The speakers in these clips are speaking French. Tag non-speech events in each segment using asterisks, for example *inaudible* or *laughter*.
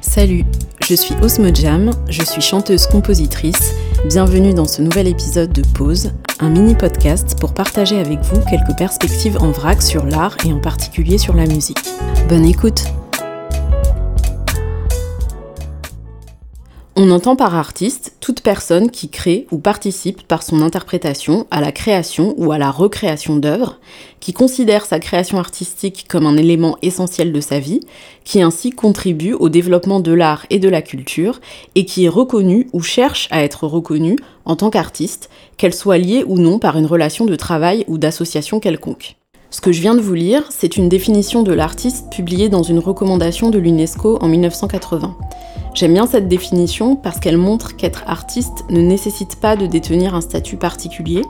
Salut, je suis Osmo Jam, je suis chanteuse-compositrice. Bienvenue dans ce nouvel épisode de Pause, un mini podcast pour partager avec vous quelques perspectives en vrac sur l'art et en particulier sur la musique. Bonne écoute! On entend par artiste toute personne qui crée ou participe par son interprétation à la création ou à la recréation d'œuvres, qui considère sa création artistique comme un élément essentiel de sa vie, qui ainsi contribue au développement de l'art et de la culture, et qui est reconnue ou cherche à être reconnue en tant qu'artiste, qu'elle soit liée ou non par une relation de travail ou d'association quelconque. Ce que je viens de vous lire, c'est une définition de l'artiste publiée dans une recommandation de l'UNESCO en 1980. J'aime bien cette définition parce qu'elle montre qu'être artiste ne nécessite pas de détenir un statut particulier,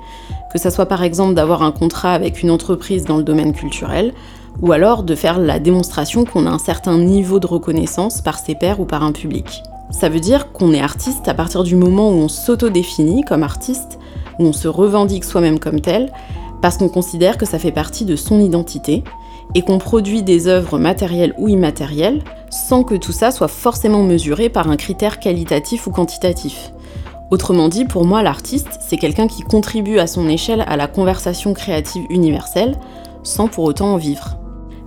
que ça soit par exemple d'avoir un contrat avec une entreprise dans le domaine culturel, ou alors de faire la démonstration qu'on a un certain niveau de reconnaissance par ses pairs ou par un public. Ça veut dire qu'on est artiste à partir du moment où on s'auto-définit comme artiste, où on se revendique soi-même comme tel, parce qu'on considère que ça fait partie de son identité, et qu'on produit des œuvres matérielles ou immatérielles, sans que tout ça soit forcément mesuré par un critère qualitatif ou quantitatif. Autrement dit, pour moi, l'artiste, c'est quelqu'un qui contribue à son échelle à la conversation créative universelle, sans pour autant en vivre.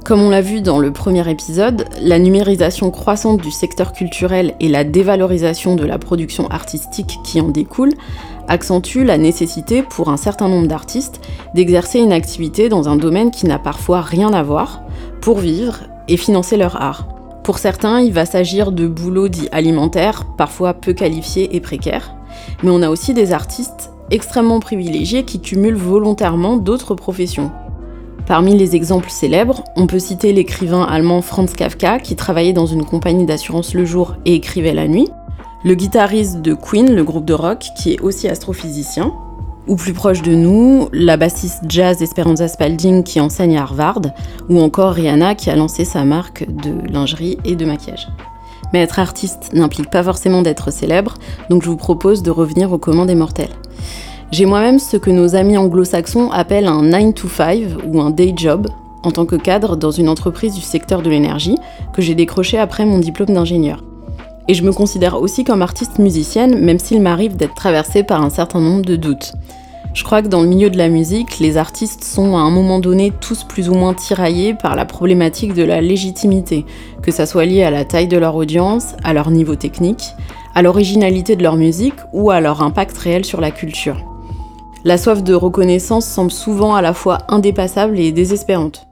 Comme on l'a vu dans le premier épisode, la numérisation croissante du secteur culturel et la dévalorisation de la production artistique qui en découle accentuent la nécessité pour un certain nombre d'artistes d'exercer une activité dans un domaine qui n'a parfois rien à voir pour vivre et financer leur art. Pour certains, il va s'agir de boulots dits alimentaires, parfois peu qualifiés et précaires, mais on a aussi des artistes extrêmement privilégiés qui cumulent volontairement d'autres professions. Parmi les exemples célèbres, on peut citer l'écrivain allemand Franz Kafka qui travaillait dans une compagnie d'assurance le jour et écrivait la nuit, le guitariste de Queen, le groupe de rock, qui est aussi astrophysicien, ou plus proche de nous, la bassiste jazz Esperanza Spalding qui enseigne à Harvard, ou encore Rihanna qui a lancé sa marque de lingerie et de maquillage. Mais être artiste n'implique pas forcément d'être célèbre, donc je vous propose de revenir au commun des mortels. J'ai moi-même ce que nos amis anglo-saxons appellent un 9 to 5 ou un day job en tant que cadre dans une entreprise du secteur de l'énergie que j'ai décroché après mon diplôme d'ingénieur. Et je me considère aussi comme artiste musicienne, même s'il m'arrive d'être traversée par un certain nombre de doutes. Je crois que dans le milieu de la musique, les artistes sont à un moment donné tous plus ou moins tiraillés par la problématique de la légitimité, que ça soit lié à la taille de leur audience, à leur niveau technique, à l'originalité de leur musique ou à leur impact réel sur la culture. La soif de reconnaissance semble souvent à la fois indépassable et désespérante.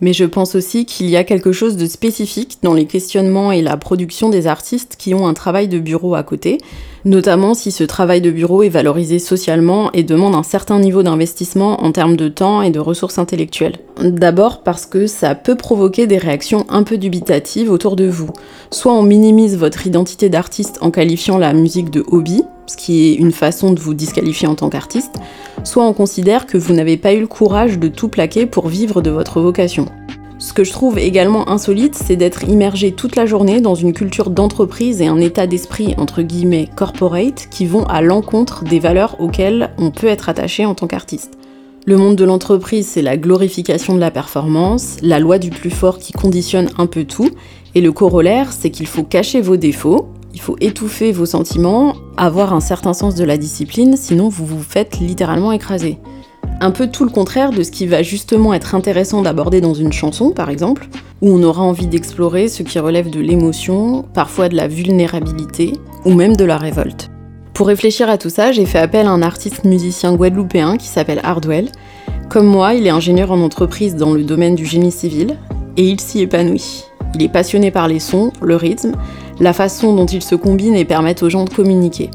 Mais je pense aussi qu'il y a quelque chose de spécifique dans les questionnements et la production des artistes qui ont un travail de bureau à côté, notamment si ce travail de bureau est valorisé socialement et demande un certain niveau d'investissement en termes de temps et de ressources intellectuelles. D'abord parce que ça peut provoquer des réactions un peu dubitatives autour de vous. Soit on minimise votre identité d'artiste en qualifiant la musique de hobby, ce qui est une façon de vous disqualifier en tant qu'artiste, soit on considère que vous n'avez pas eu le courage de tout plaquer pour vivre de votre vocation. Ce que je trouve également insolite, c'est d'être immergé toute la journée dans une culture d'entreprise et un état d'esprit entre guillemets corporate qui vont à l'encontre des valeurs auxquelles on peut être attaché en tant qu'artiste. Le monde de l'entreprise, c'est la glorification de la performance, la loi du plus fort qui conditionne un peu tout, et le corollaire, c'est qu'il faut cacher vos défauts, il faut étouffer vos sentiments, avoir un certain sens de la discipline, sinon vous vous faites littéralement écraser. Un peu tout le contraire de ce qui va justement être intéressant d'aborder dans une chanson, par exemple, où on aura envie d'explorer ce qui relève de l'émotion, parfois de la vulnérabilité, ou même de la révolte. Pour réfléchir à tout ça, j'ai fait appel à un artiste musicien guadeloupéen qui s'appelle Hardwell. Comme moi, il est ingénieur en entreprise dans le domaine du génie civil, et il s'y épanouit. Il est passionné par les sons, le rythme, la façon dont ils se combinent et permettent aux gens de communiquer.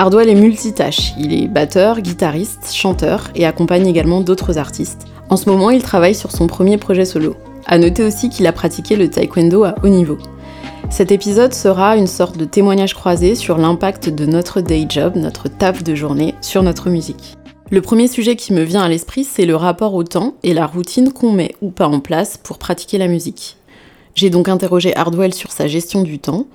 Hardwell est multitâche, il est batteur, guitariste, chanteur et accompagne également d'autres artistes. En ce moment, il travaille sur son premier projet solo. À noter aussi qu'il a pratiqué le taekwondo à haut niveau. Cet épisode sera une sorte de témoignage croisé sur l'impact de notre day job, notre taf de journée, sur notre musique. Le premier sujet qui me vient à l'esprit, c'est le rapport au temps et la routine qu'on met ou pas en place pour pratiquer la musique. J'ai donc interrogé Hardwell sur sa gestion du temps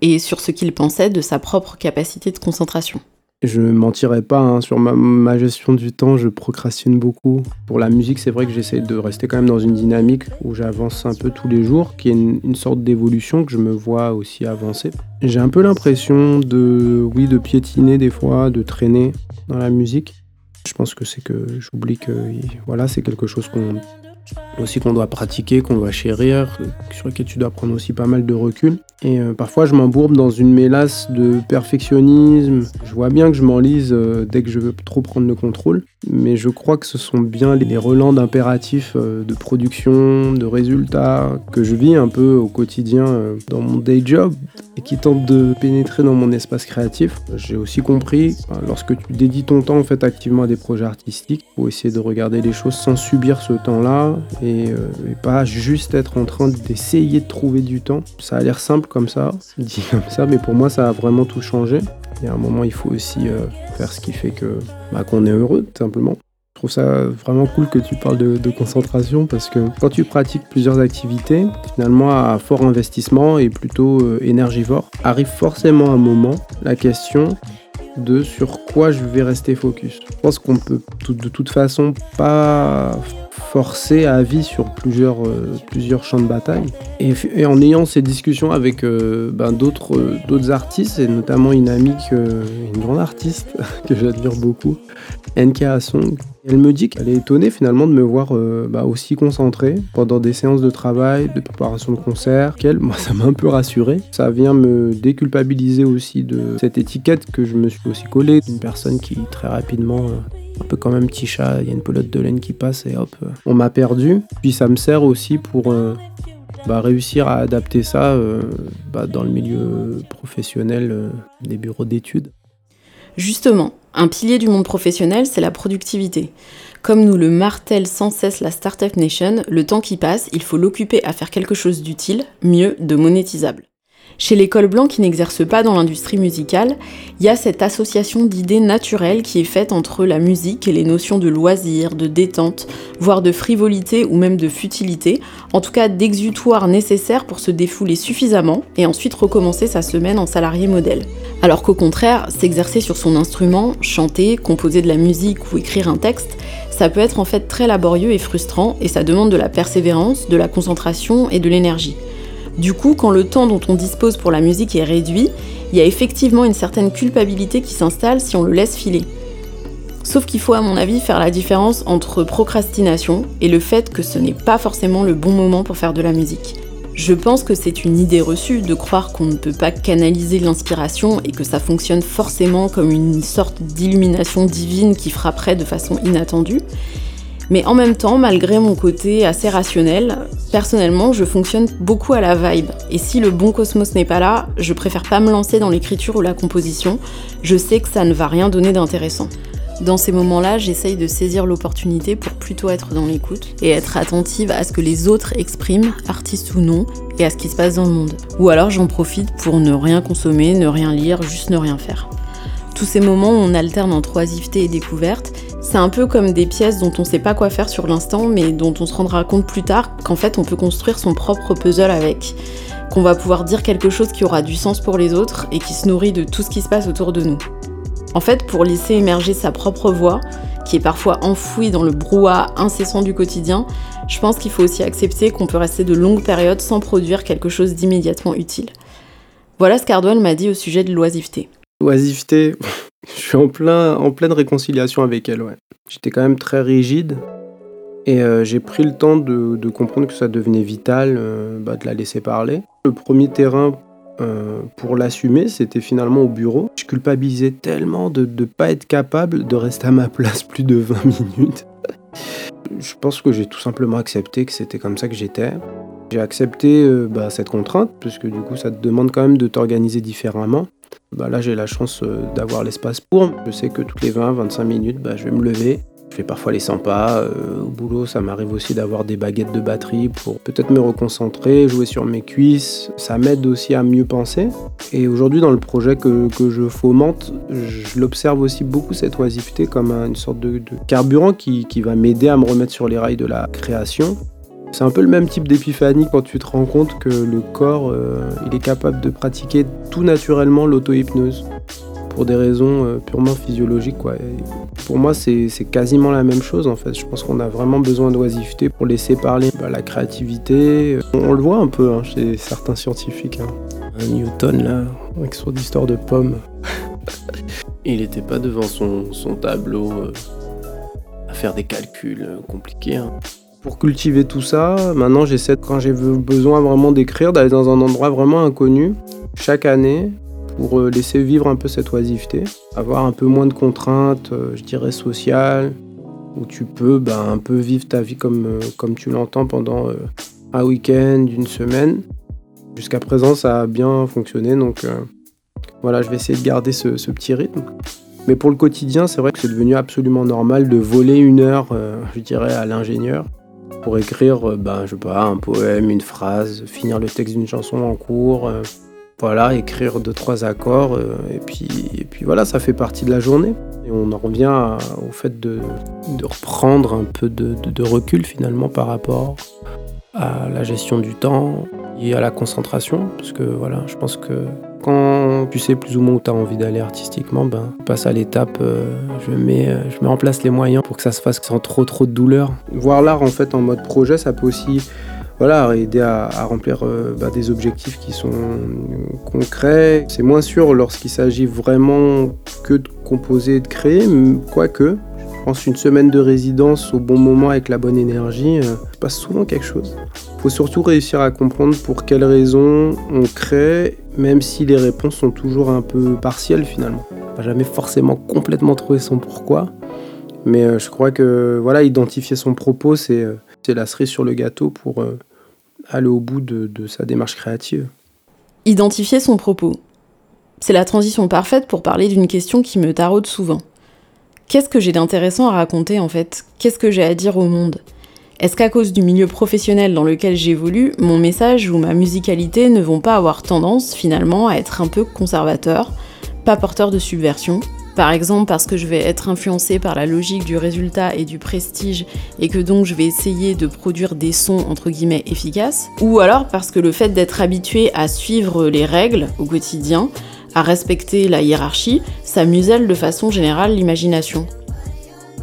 et sur ce qu'il pensait de sa propre capacité de concentration. Je mentirais pas hein, sur ma, gestion du temps, je procrastine beaucoup. Pour la musique, c'est vrai que j'essaie de rester quand même dans une dynamique où j'avance un peu tous les jours, qui est une, sorte d'évolution que je me vois aussi avancer. J'ai un peu l'impression de, oui, de piétiner des fois, de traîner dans la musique. Je pense que c'est que j'oublie que voilà, c'est quelque chose qu'on aussi qu'on doit pratiquer, qu'on doit chérir, sur lequel tu dois prendre aussi pas mal de recul. Et euh, parfois, je m'embourbe dans une mélasse de perfectionnisme. Je vois bien que je m'enlise euh, dès que je veux trop prendre le contrôle, mais je crois que ce sont bien les relents d'impératifs euh, de production, de résultats que je vis un peu au quotidien dans mon day job et qui tentent de pénétrer dans mon espace créatif. J'ai aussi compris, lorsque tu dédies ton temps en fait activement à des projets artistiques, il faut essayer de regarder les choses sans subir ce temps-là et, et pas juste être en train d'essayer de trouver du temps. Ça a l'air simple comme ça, *laughs* dit comme ça, mais pour moi ça a vraiment tout changé. Il y a un moment, il faut aussi euh, faire ce qui fait que bah, qu'on est heureux. Je trouve ça vraiment cool que tu parles de, concentration parce que quand tu pratiques plusieurs activités, finalement à fort investissement et plutôt euh, énergivore, arrive forcément un moment la question de sur quoi je vais rester focus. Je pense qu'on peut de toute façon pas forcé à vie sur plusieurs, euh, plusieurs champs de bataille. Et, en ayant ces discussions avec euh, ben, d'autres, euh, d'autres artistes, et notamment une amie, une grande artiste *laughs* que j'admire beaucoup, NK Song, elle me dit qu'elle est étonnée finalement de me voir bah, aussi concentré pendant des séances de travail, de préparation de concert. Qu'elle, moi, ça m'a un peu rassuré. Ça vient me déculpabiliser aussi de cette étiquette que je me suis aussi collée d'une personne qui très rapidement un peu comme un petit chat, il y a une pelote de laine qui passe et hop, euh, on m'a perdu. Puis ça me sert aussi pour euh, bah, réussir à adapter ça euh, bah, dans le milieu professionnel des bureaux d'études. Justement, un pilier du monde professionnel, c'est la productivité. Comme nous le martèle sans cesse la Startup Nation, le temps qui passe, il faut l'occuper à faire quelque chose d'utile, mieux, de monétisable. Chez l'école blanc qui n'exerce pas dans l'industrie musicale, il y a cette association d'idées naturelles qui est faite entre la musique et les notions de loisir, de détente, voire de frivolité ou même de futilité, en tout cas d'exutoire nécessaire pour se défouler suffisamment et ensuite recommencer sa semaine en salarié modèle. Alors qu'au contraire, s'exercer sur son instrument, chanter, composer de la musique ou écrire un texte, ça peut être en fait très laborieux et frustrant et ça demande de la persévérance, de la concentration et de l'énergie. Du coup, quand le temps dont on dispose pour la musique est réduit, il y a effectivement une certaine culpabilité qui s'installe si on le laisse filer. Sauf qu'il faut à mon avis faire la différence entre procrastination et le fait que ce n'est pas forcément le bon moment pour faire de la musique. Je pense que c'est une idée reçue de croire qu'on ne peut pas canaliser l'inspiration et que ça fonctionne forcément comme une sorte d'illumination divine qui frapperait de façon inattendue. Mais en même temps, malgré mon côté assez rationnel, personnellement, je fonctionne beaucoup à la vibe. Et si le bon cosmos n'est pas là, je préfère pas me lancer dans l'écriture ou la composition. Je sais que ça ne va rien donner d'intéressant. Dans ces moments-là, j'essaye de saisir l'opportunité pour plutôt être dans l'écoute et être attentive à ce que les autres expriment, artistes ou non, et à ce qui se passe dans le monde. Ou alors j'en profite pour ne rien consommer, ne rien lire, juste ne rien faire. Tous ces moments on alterne entre oisiveté et découverte, c'est un peu comme des pièces dont on sait pas quoi faire sur l'instant, mais dont on se rendra compte plus tard qu'en fait on peut construire son propre puzzle avec, qu'on va pouvoir dire quelque chose qui aura du sens pour les autres et qui se nourrit de tout ce qui se passe autour de nous. En fait, pour laisser émerger sa propre voix, qui est parfois enfouie dans le brouhaha incessant du quotidien, je pense qu'il faut aussi accepter qu'on peut rester de longues périodes sans produire quelque chose d'immédiatement utile. Voilà ce qu'Ardwell m'a dit au sujet de l'oisiveté. L'oisiveté, je suis en, plein, en pleine réconciliation avec elle, ouais. J'étais quand même très rigide et euh, j'ai pris le temps de, comprendre que ça devenait vital euh, bah, de la laisser parler. Le premier terrain euh, pour l'assumer, c'était finalement au bureau. Je culpabilisais tellement de ne pas être capable de rester à ma place plus de 20 *laughs* minutes. je pense que j'ai tout simplement accepté que c'était comme ça que j'étais. J'ai accepté bah, cette contrainte, parce que du coup ça te demande quand même de t'organiser différemment. Bah là j'ai la chance euh, d'avoir l'espace pour. Je sais que toutes les 20-25 minutes, bah, je vais me lever. Je fais parfois les 100 pas. Euh, au boulot, ça m'arrive aussi d'avoir des baguettes de batterie pour peut-être me reconcentrer, jouer sur mes cuisses. Ça m'aide aussi à mieux penser. Et aujourd'hui, dans le projet que, je fomente, je l'observe aussi beaucoup cette oisiveté comme une sorte de, carburant qui va m'aider à me remettre sur les rails de la création. C'est un peu le même type d'épiphanie quand tu te rends compte que le corps, euh, il est capable de pratiquer tout naturellement l'auto-hypnose pour des raisons purement physiologiques. Quoi. pour moi, c'est quasiment la même chose en fait. Je pense qu'on a vraiment besoin d'oisiveté pour laisser parler bah, la créativité. On, le voit un peu hein, chez certains scientifiques. Hein. Newton, là, avec son histoire de pommes. *laughs* Il n'était pas devant son, tableau à faire des calculs compliqués. Hein. Pour cultiver tout ça, maintenant j'essaie, quand j'ai besoin vraiment d'écrire, d'aller dans un endroit vraiment inconnu, chaque année, pour euh, laisser vivre un peu cette oisiveté, avoir un peu moins de contraintes, euh, je dirais, sociales, où tu peux ben, un peu vivre ta vie comme, euh, comme tu l'entends pendant un week-end, une semaine. Jusqu'à présent, ça a bien fonctionné, donc voilà, je vais essayer de garder ce, petit rythme. Mais pour le quotidien, c'est vrai que c'est devenu absolument normal de voler une heure, je dirais, à l'ingénieur pour écrire, ben, je sais pas, un poème, une phrase, finir le texte d'une chanson en cours, euh, voilà, écrire deux trois accords, euh, et puis et puis voilà, ça fait partie de la journée. Et on en revient au fait de, reprendre un peu de, de, recul finalement par rapport à la gestion du temps et à la concentration, parce que voilà, je pense que quand tu sais plus ou moins où tu as envie d'aller artistiquement, ben, passe à l'étape, euh, je, mets, euh, je mets en place les moyens pour que ça se fasse sans trop trop de douleur. Voir l'art en fait en mode projet, ça peut aussi voilà, aider à, remplir euh, bah, des objectifs qui sont concrets. C'est moins sûr lorsqu'il s'agit vraiment que de composer et de créer, quoique pense une semaine de résidence au bon moment avec la bonne énergie, euh, passe souvent quelque chose. Faut surtout réussir à comprendre pour quelles raisons on crée, même si les réponses sont toujours un peu partielles finalement. On va jamais forcément complètement trouver son pourquoi, mais euh, je crois que voilà, identifier son propos, c'est euh, la cerise sur le gâteau pour aller au bout de sa démarche créative. Identifier son propos. C'est la transition parfaite pour parler d'une question qui me taraude souvent. Qu'est-ce que j'ai d'intéressant à raconter en fait? Qu'est-ce que j'ai à dire au monde? Est-ce qu'à cause du milieu professionnel dans lequel j'évolue, mon message ou ma musicalité ne vont pas avoir tendance finalement à être un peu conservateur, pas porteur de subversion? Par exemple parce que je vais être influencé par la logique du résultat et du prestige et que donc je vais essayer de produire des sons entre guillemets efficaces, ou alors parce que le fait d'être habitué à suivre les règles au quotidien à respecter la hiérarchie, ça muselle de façon générale l'imagination.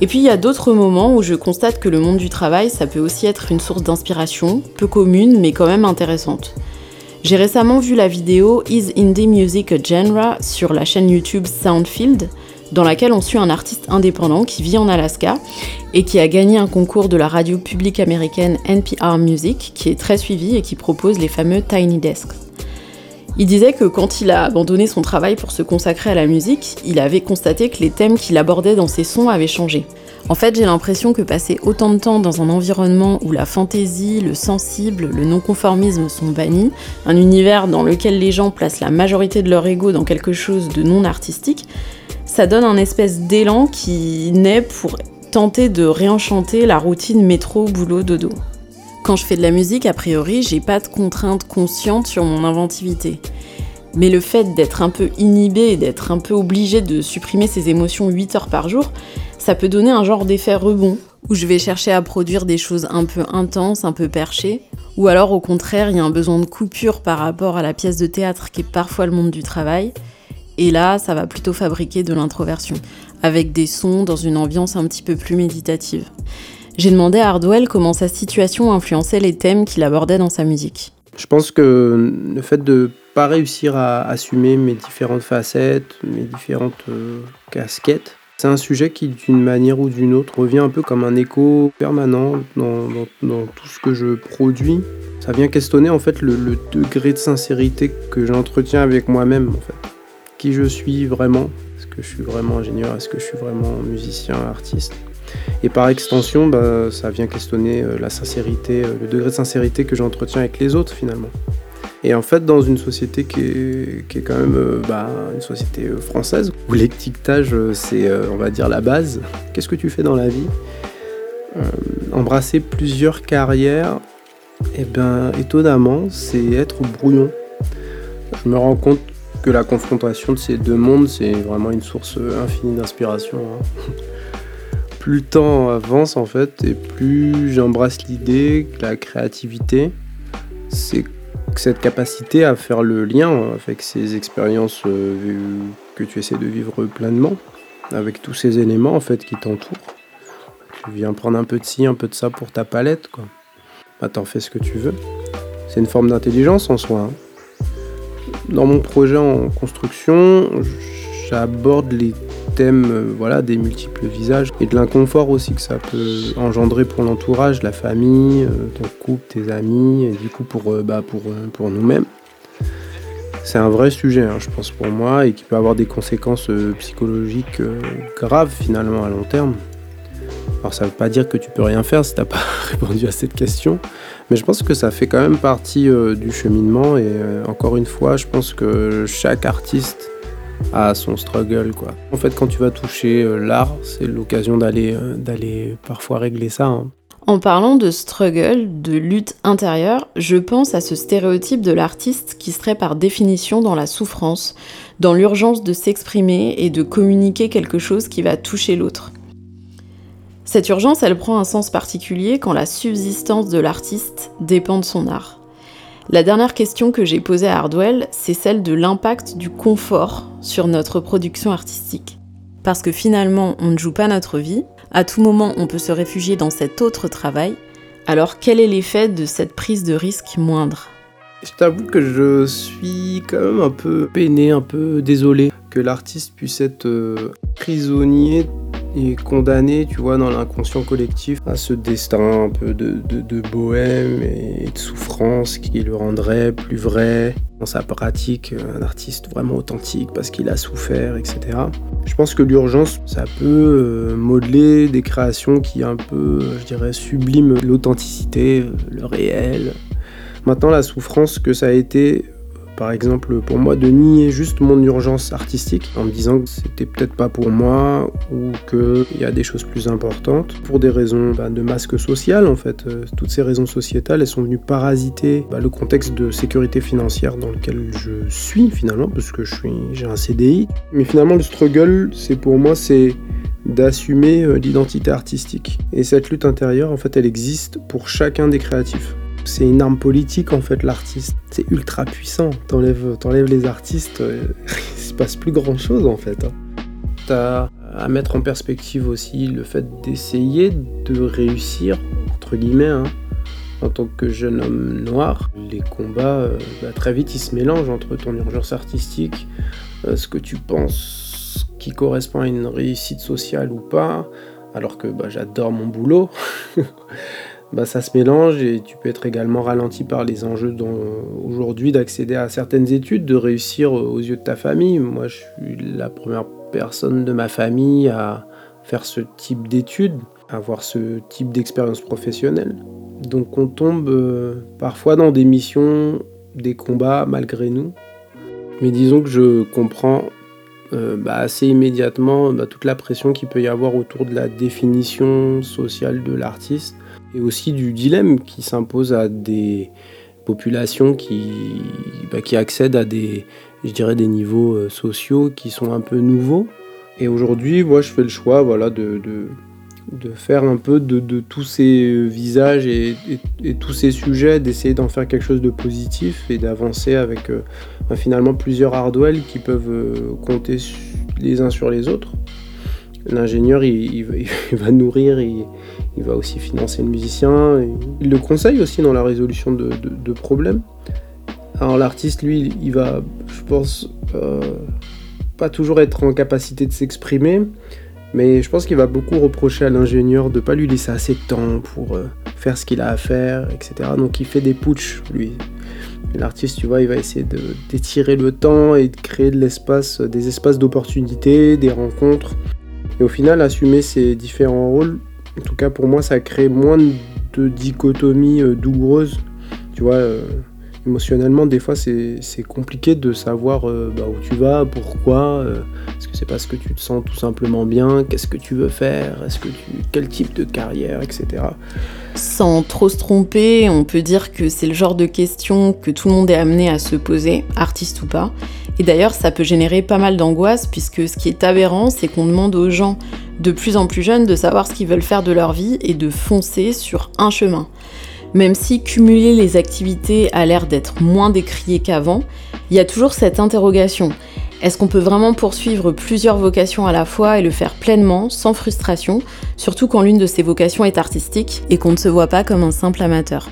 Et puis il y a d'autres moments où je constate que le monde du travail, ça peut aussi être une source d'inspiration, peu commune mais quand même intéressante. J'ai récemment vu la vidéo Is Indie Music a Genre sur la chaîne YouTube Soundfield, dans laquelle on suit un artiste indépendant qui vit en Alaska et qui a gagné un concours de la radio publique américaine NPR Music, qui est très suivi et qui propose les fameux Tiny Desks. Il disait que quand il a abandonné son travail pour se consacrer à la musique, il avait constaté que les thèmes qu'il abordait dans ses sons avaient changé. En fait, j'ai l'impression que passer autant de temps dans un environnement où la fantaisie, le sensible, le non-conformisme sont bannis, un univers dans lequel les gens placent la majorité de leur ego dans quelque chose de non artistique, ça donne un espèce d'élan qui naît pour tenter de réenchanter la routine métro-boulot-dodo. Quand je fais de la musique, a priori, j'ai pas de contraintes conscientes sur mon inventivité. Mais le fait d'être un peu inhibé et d'être un peu obligé de supprimer ses émotions 8 heures par jour, ça peut donner un genre d'effet rebond, où je vais chercher à produire des choses un peu intenses, un peu perchées, ou alors au contraire, il y a un besoin de coupure par rapport à la pièce de théâtre qui est parfois le monde du travail, et là, ça va plutôt fabriquer de l'introversion, avec des sons dans une ambiance un petit peu plus méditative. J'ai demandé à Hardwell comment sa situation influençait les thèmes qu'il abordait dans sa musique. Je pense que le fait de pas réussir à assumer mes différentes facettes, mes différentes euh, casquettes, c'est un sujet qui, d'une manière ou d'une autre, revient un peu comme un écho permanent dans, tout ce que je produis. Ça vient questionner en fait le, le degré de sincérité que j'entretiens avec moi-même en fait. Qui je suis vraiment que je suis vraiment ingénieur Est-ce que je suis vraiment musicien, artiste et par extension, bah, ça vient questionner euh, la sincérité, euh, le degré de sincérité que j'entretiens avec les autres finalement. Et en fait, dans une société qui est, quand même euh, bah, une société française, où l'étiquetage, c'est, on va dire, la base, qu'est-ce que tu fais dans la vie? Embrasser plusieurs carrières, et eh bien, étonnamment, c'est être brouillon. Je me rends compte que la confrontation de ces deux mondes, c'est vraiment une source infinie d'inspiration. Hein *laughs* plus le temps avance en fait et plus j'embrasse l'idée que la créativité, c'est cette capacité à faire le lien avec ces expériences euh, que tu essaies de vivre pleinement avec tous ces éléments en fait qui t'entourent. Tu viens prendre un peu de ci, un peu de ça pour ta palette quoi. Bah t'en fais ce que tu veux. C'est une forme d'intelligence en soi. Hein. Dans mon projet en construction, j'aborde les thèmes euh, voilà, des multiples visages et de l'inconfort aussi que ça peut engendrer pour l'entourage, la famille, euh, ton couple, tes amis, et du coup pour, euh, bah, pour, pour nous-mêmes. C'est un vrai sujet, hein, je pense, pour moi, et qui peut avoir des conséquences psychologiques graves finalement à long terme. Alors ça veut pas dire que tu peux rien faire si t'as *laughs* pas répondu à cette question, mais je pense que ça fait quand même partie du cheminement et encore une fois, je pense que chaque artiste à son struggle quoi. En fait quand tu vas toucher euh, l'art, c'est l'occasion d'aller euh, d'aller parfois régler ça. Hein. En parlant de struggle, de lutte intérieure, je pense à ce stéréotype de l'artiste qui serait par définition dans la souffrance, dans l'urgence de s'exprimer et de communiquer quelque chose qui va toucher l'autre. Cette urgence, elle prend un sens particulier quand la subsistance de l'artiste dépend de son art. La dernière question que j'ai posée à Hardwell, c'est celle de l'impact du confort sur notre production artistique. Parce que finalement, on ne joue pas notre vie, à tout moment on peut se réfugier dans cet autre travail, alors quel est l'effet de cette prise de risque moindre? Je t'avoue que je suis quand même un peu peiné, un peu désolé que l'artiste puisse être euh, prisonnier est condamné, tu vois, dans l'inconscient collectif à ce destin un peu de, bohème et de souffrance qui le rendrait plus vrai dans sa pratique, un artiste vraiment authentique parce qu'il a souffert, etc. Je pense que l'urgence, ça peut euh, modeler des créations qui un peu, je dirais, subliment l'authenticité, le réel. Maintenant, la souffrance que ça a été par exemple, pour moi, de nier juste mon urgence artistique en me disant que c'était peut-être pas pour moi ou qu'il y a des choses plus importantes pour des raisons bah, de masque social en fait. Euh, toutes ces raisons sociétales, elles sont venues parasiter bah, le contexte de sécurité financière dans lequel je suis finalement, parce que j'ai un CDI. Mais finalement, le struggle, c'est pour moi, c'est d'assumer euh, l'identité artistique. Et cette lutte intérieure, en fait, elle existe pour chacun des créatifs. C'est une arme politique en fait l'artiste. C'est ultra puissant. T'enlèves, t'enlèves les artistes, euh, *laughs* il se passe plus grand chose en fait. Hein. T'as à mettre en perspective aussi le fait d'essayer de réussir, entre guillemets, hein, en tant que jeune homme noir. Les combats, euh, bah, très vite, ils se mélangent entre ton urgence artistique, euh, ce que tu penses qui correspond à une réussite sociale ou pas, alors que bah, j'adore mon boulot. *laughs* bah, ça se mélange et tu peux être également ralenti par les enjeux aujourd'hui d'accéder à certaines études, de réussir aux yeux de ta famille. Moi, je suis la première personne de ma famille à faire ce type d'études, à avoir ce type d'expérience professionnelle. Donc on tombe euh, parfois dans des missions, des combats malgré nous. Mais disons que je comprends euh, bah, assez immédiatement bah, toute la pression qu'il peut y avoir autour de la définition sociale de l'artiste et aussi du dilemme qui s'impose à des populations qui, bah, qui accèdent à des, je dirais, des niveaux euh, sociaux qui sont un peu nouveaux. Et aujourd'hui, moi, je fais le choix voilà, de, de, de faire un peu de, de tous ces visages et, tous ces sujets, d'essayer d'en faire quelque chose de positif et d'avancer avec euh, bah, finalement plusieurs hardwell qui peuvent euh, compter les uns sur les autres. L'ingénieur, *laughs* il, va nourrir, il, il va aussi financer le musicien. il le conseille aussi dans la résolution de, problèmes. Alors l'artiste, lui, il va, je pense, euh, pas toujours être en capacité de s'exprimer, mais je pense qu'il va beaucoup reprocher à l'ingénieur de pas lui laisser assez de temps pour euh, faire ce qu'il a à faire, etc. Donc il fait des putsch, lui. L'artiste, tu vois, il va essayer d'étirer le temps et de créer de l'espace, des espaces d'opportunité, des rencontres. Et au final, assumer ses différents rôles en tout cas, pour moi, ça crée moins de dichotomie euh, douloureuse. Tu vois, euh, émotionnellement, des fois, c'est compliqué de savoir euh, bah, où tu vas, pourquoi. Est-ce que c'est parce que tu te sens tout simplement bien Qu'est-ce que tu veux faire Est-ce que quel type de carrière, etc. Sans trop se tromper, on peut dire que c'est le genre de question que tout le monde est amené à se poser, artiste ou pas. Et d'ailleurs, ça peut générer pas mal d'angoisse, puisque ce qui est aberrant, c'est qu'on demande aux gens de plus en plus jeunes de savoir ce qu'ils veulent faire de leur vie et de foncer sur un chemin. Même si cumuler les activités a l'air d'être moins décrié qu'avant, il y a toujours cette interrogation. Est-ce qu'on peut vraiment poursuivre plusieurs vocations à la fois et le faire pleinement, sans frustration, surtout quand l'une de ces vocations est artistique et qu'on ne se voit pas comme un simple amateur?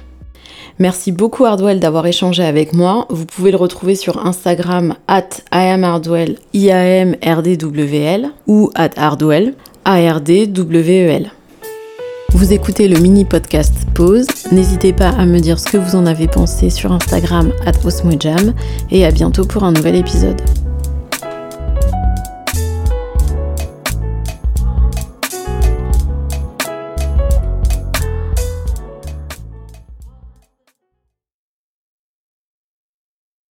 Merci beaucoup Hardwell d'avoir échangé avec moi. Vous pouvez le retrouver sur Instagram at IamHardwell, I-A-M-R-D-W-L ou at Hardwell, A-R-D-W-E-L. Vous écoutez le mini podcast Pause. N'hésitez pas à me dire ce que vous en avez pensé sur Instagram at Osmojam et à bientôt pour un nouvel épisode.